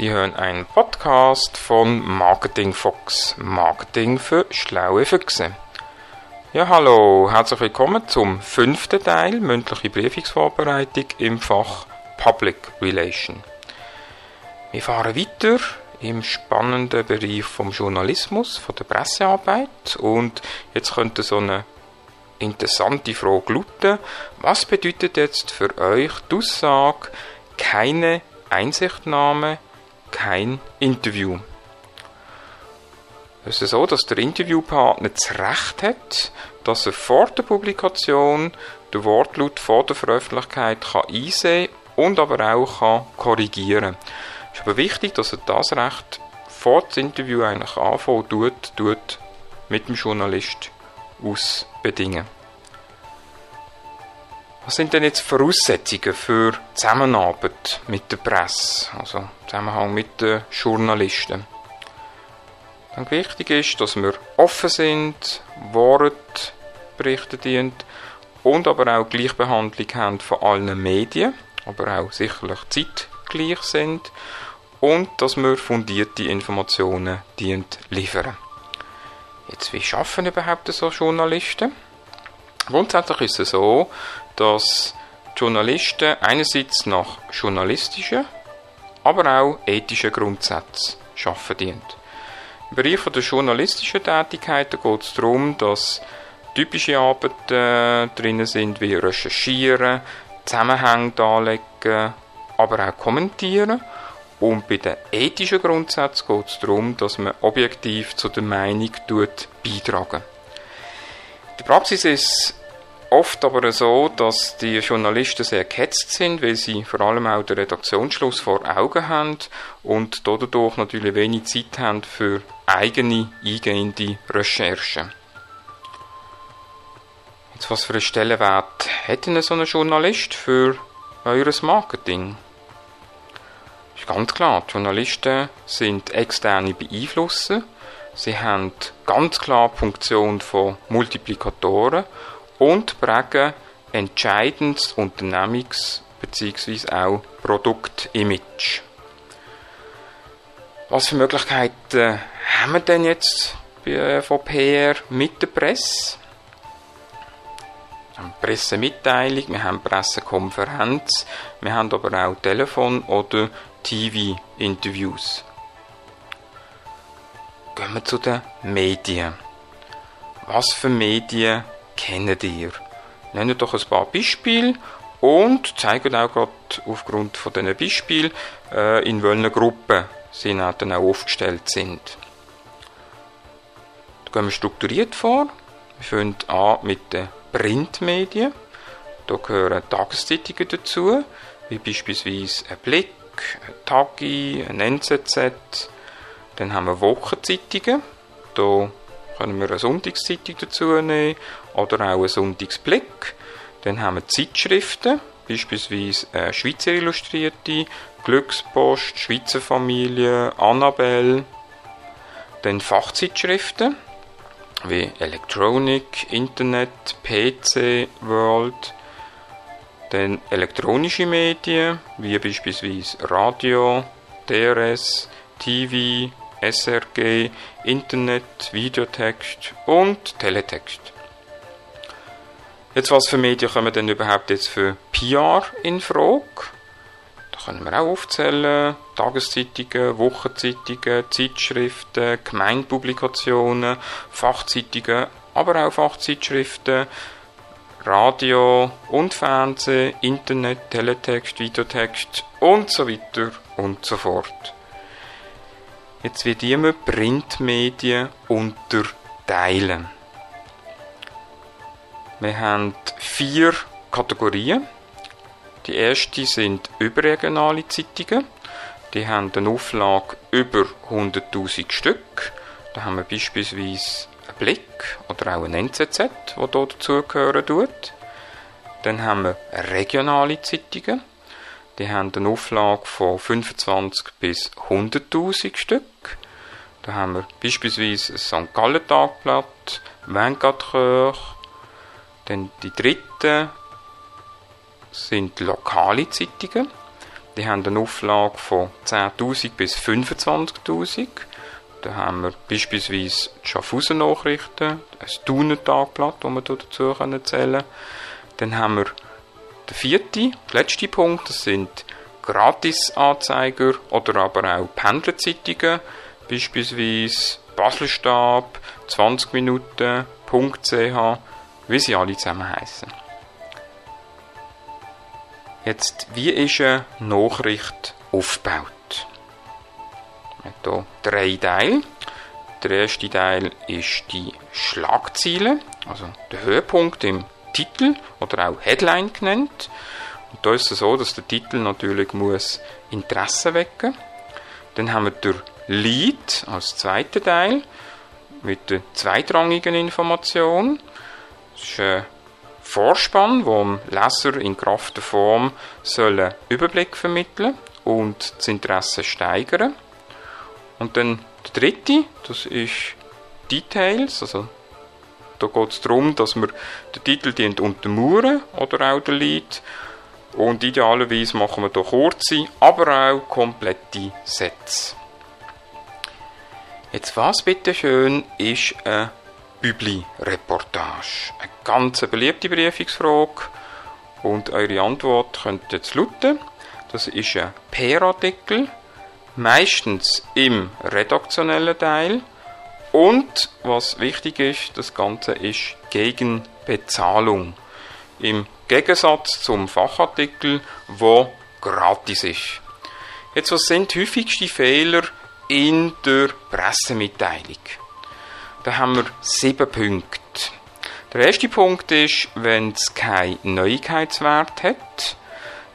Sie hören einen Podcast von Marketing Fox, Marketing für schlaue Füchse. Ja, hallo, herzlich willkommen zum fünften Teil mündliche Briefungsvorbereitung im Fach Public Relation. Wir fahren weiter im spannenden Bereich vom Journalismus, von der Pressearbeit und jetzt könnte so eine interessante Frage lauten, was bedeutet jetzt für euch die Aussage, keine Einsichtnahme, kein Interview? Es ist so, dass der Interviewpartner das Recht hat, dass er vor der Publikation den Wortlaut vor der Veröffentlichkeit kann einsehen und aber auch kann korrigieren. Es ist aber wichtig, dass er das Recht vor dem Interview eigentlich anfangen tut, tut mit dem Journalist ausbedingen. Was sind denn jetzt Voraussetzungen für Zusammenarbeit mit der Presse, also Zusammenhang mit den Journalisten? Dann wichtig ist, dass wir offen sind, Wort berichten dient und aber auch Gleichbehandlung haben von allen Medien, aber auch sicherlich zeitgleich sind und dass wir fundierte Informationen dient liefern. Jetzt, wie schaffen überhaupt so Journalisten? Grundsätzlich ist es so, dass Journalisten einerseits nach journalistischen, aber auch ethischen Grundsätzen arbeiten dienen. Im Bereich der journalistischen Tätigkeiten geht es darum, dass typische Arbeiten äh, drin sind, wie Recherchieren, Zusammenhänge darlegen, aber auch kommentieren. Und bei den ethischen Grundsätzen geht es darum, dass man objektiv zu der Meinung beitragen. Die Praxis ist oft aber so, dass die Journalisten sehr gehetzt sind, weil sie vor allem auch den Redaktionsschluss vor Augen haben und dadurch natürlich wenig Zeit haben für eigene eingehende Recherchen. Jetzt, was für einen Stellenwert hat so ein Journalist für eures Marketing? Ist ganz klar, die Journalisten sind externe Beeinflusser. Sie haben ganz klar die Funktion von Multiplikatoren und prägen entscheidend das Unternehmungs- bzw. auch Produktimage. Was für Möglichkeiten haben wir denn jetzt äh, von PR mit der Presse? Wir haben Pressemitteilung, wir haben Pressekonferenz, wir haben aber auch Telefon- oder TV-Interviews. Gehen wir zu den Medien. Was für Medien kennt ihr? Nennen doch ein paar Beispiele und zeigen auch gerade aufgrund von diesen Beispielen, äh, in welchen Gruppen sie dann auch aufgestellt sind. Da gehen wir strukturiert vor. Wir fangen an mit den Printmedien. Da gehören Tageszeitungen dazu, wie beispielsweise ein Blick, ein Tagi, ein NZZ. Dann haben wir Wochenzeitungen. Da können wir eine Sonntagszeitung dazu nehmen oder auch einen Sonntagsblick. Dann haben wir Zeitschriften, beispielsweise äh, Schweizer Illustrierte, Glückspost, Schweizer Familie, Annabelle. Dann Fachzeitschriften wie Electronic, Internet, PC, World. Dann elektronische Medien wie beispielsweise Radio, DRS, TV, SRG, Internet, Videotext und Teletext. Jetzt, was für Medien kommen denn überhaupt jetzt für PR in Frage? Da können wir auch aufzählen, Tageszeitungen, Wochenzeitungen, Zeitschriften, Gemeinpublikationen, Fachzeitungen, aber auch Fachzeitschriften, Radio und Fernsehen, Internet, Teletext, Videotext und so weiter und so fort. Jetzt wird wir Printmedien unterteilen. Wir haben vier Kategorien. Die erste sind überregionale Zeitungen. Die haben eine Auflage über 100.000 Stück. Da haben wir beispielsweise einen Blick oder auch ein NZZ, hier dazugehören tut. Dann haben wir regionale Zeitungen. Die haben eine Auflage von 25 bis 100.000 Stück. Da haben wir beispielsweise ein St. Gallen Tagblatt, Vanguard Coeur. Dann die dritte sind lokale Zeitungen. die haben eine Auflage von 10.000 bis 25.000. Da haben wir beispielsweise die Schaffhausen Nachrichten, ein Thuner Tagblatt, das wir dazu zählen können. Dann haben wir den vierten, letzten Punkt, das sind Gratis-Anzeiger oder aber auch Pendlerzeitungen, beispielsweise Baselstab, 20 Minuten, .ch, wie sie alle zusammen heißen. Jetzt, wie ist eine Nachricht aufgebaut? Wir haben hier drei Teile. Der erste Teil ist die Schlagziele, also der Höhepunkt im Titel oder auch Headline genannt. Und da ist es so, dass der Titel natürlich muss Interesse wecken. Dann haben wir den Lead als zweiten Teil mit der zweitrangigen Information. Das ist ein Vorspann, wo dem Leser in Kraft der Form einen Überblick vermitteln und das Interesse steigern. Und dann der dritte, das ist Details, also da geht es darum, dass wir den Titel untermauern oder auch den Lied und idealerweise machen wir hier kurze, aber auch komplette Sätze. Jetzt was bitteschön ist eine Bübli-Reportage? Eine ganz beliebte Briefungsfrage und eure Antwort könnte jetzt lauten, das ist ein PR-Artikel, meistens im redaktionellen Teil und was wichtig ist, das Ganze ist gegen Bezahlung. Im Gegensatz zum Fachartikel, wo gratis ist. Jetzt, was sind die häufigsten Fehler in der Pressemitteilung? Da haben wir sieben Punkte. Der erste Punkt ist, wenn es keinen Neuigkeitswert hat,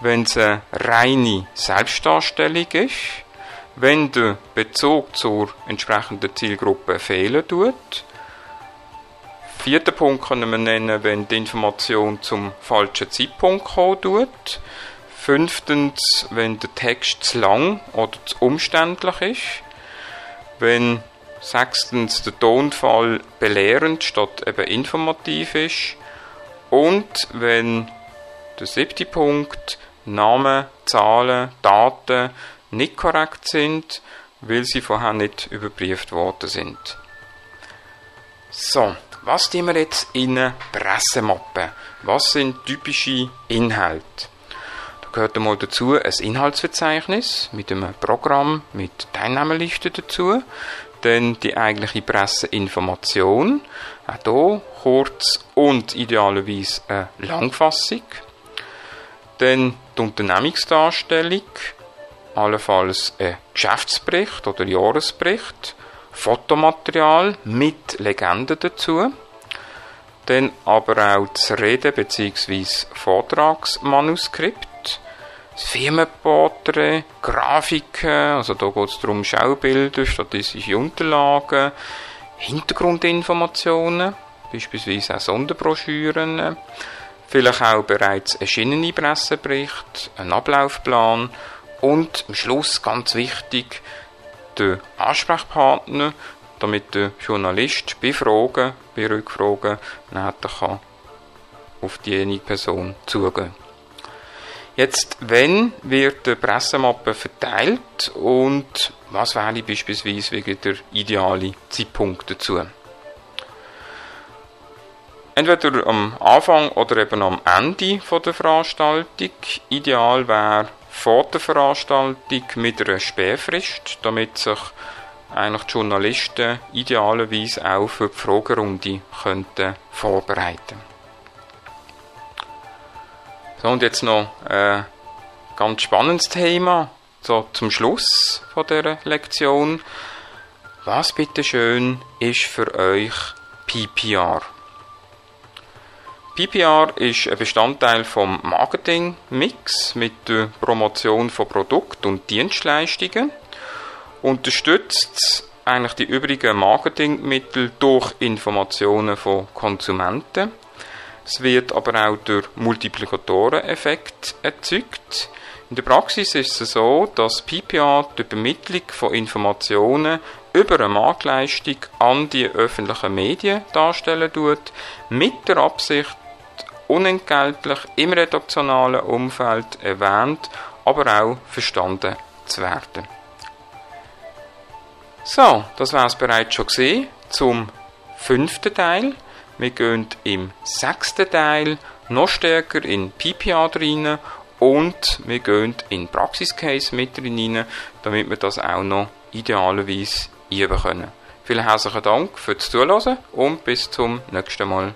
wenn es eine reine Selbstdarstellung ist, wenn der Bezug zur entsprechenden Zielgruppe fehlen tut, Vierter Punkt können wir nennen, wenn die Information zum falschen Zeitpunkt kommen tut. Fünftens, wenn der Text zu lang oder zu umständlich ist. Wenn sechstens der Tonfall belehrend statt eben informativ ist. Und wenn der siebte Punkt Namen, Zahlen, Daten nicht korrekt sind, weil sie vorher nicht überprüft worden sind. So, was tun wir jetzt in eine Pressemappe? Was sind typische Inhalte? Da gehört einmal dazu ein Inhaltsverzeichnis mit einem Programm mit Teilnehmerlisten dazu. Dann die eigentliche Presseinformation. Auch hier kurz und idealerweise eine Langfassung. Dann die Unternehmensdarstellung, allenfalls ein Geschäftsbericht oder Jahresbericht Fotomaterial mit Legenden dazu. Dann aber auch das Rede- bzw. Vortragsmanuskript, das Firmenporträt, Grafiken, also da geht es darum Schaubilder, statistische Unterlagen, Hintergrundinformationen, beispielsweise auch Sonderbroschüren, vielleicht auch bereits erschienene Pressebericht, ein Ablaufplan und am Schluss ganz wichtig den Ansprechpartner, damit der Journalist bei Fragen, bei Rückfragen näher kann auf diejenige Person zugehen. Jetzt, wenn wird die Pressemappe verteilt und was wäre beispielsweise wegen der ideale Zeitpunkt dazu? Entweder am Anfang oder eben am Ende der Veranstaltung. Ideal wäre vor der Veranstaltung mit einer Sperrfrist, damit sich eigentlich die Journalisten idealerweise auch für die Fragerunde könnten vorbereiten So, und jetzt noch ein ganz spannendes Thema, so zum Schluss von der Lektion. Was bitteschön ist für euch PPR? PPR ist ein Bestandteil vom Marketing-Mix mit der Promotion von Produkten und Dienstleistungen. Unterstützt eigentlich die übrigen Marketingmittel durch Informationen von Konsumenten. Es wird aber auch durch Multiplikatoreneffekt erzeugt. In der Praxis ist es so, dass PPA die Übermittlung von Informationen über eine Marktleistung an die öffentlichen Medien darstellen tut, mit der Absicht, unentgeltlich im redaktionalen Umfeld erwähnt aber auch verstanden zu werden. So, das war es bereits schon gesehen zum fünften Teil. Wir gehen im sechsten Teil noch stärker in PPA rein und wir gehen in Praxiscase mit rein, damit wir das auch noch idealerweise üben können. Vielen herzlichen Dank fürs Zuhören und bis zum nächsten Mal.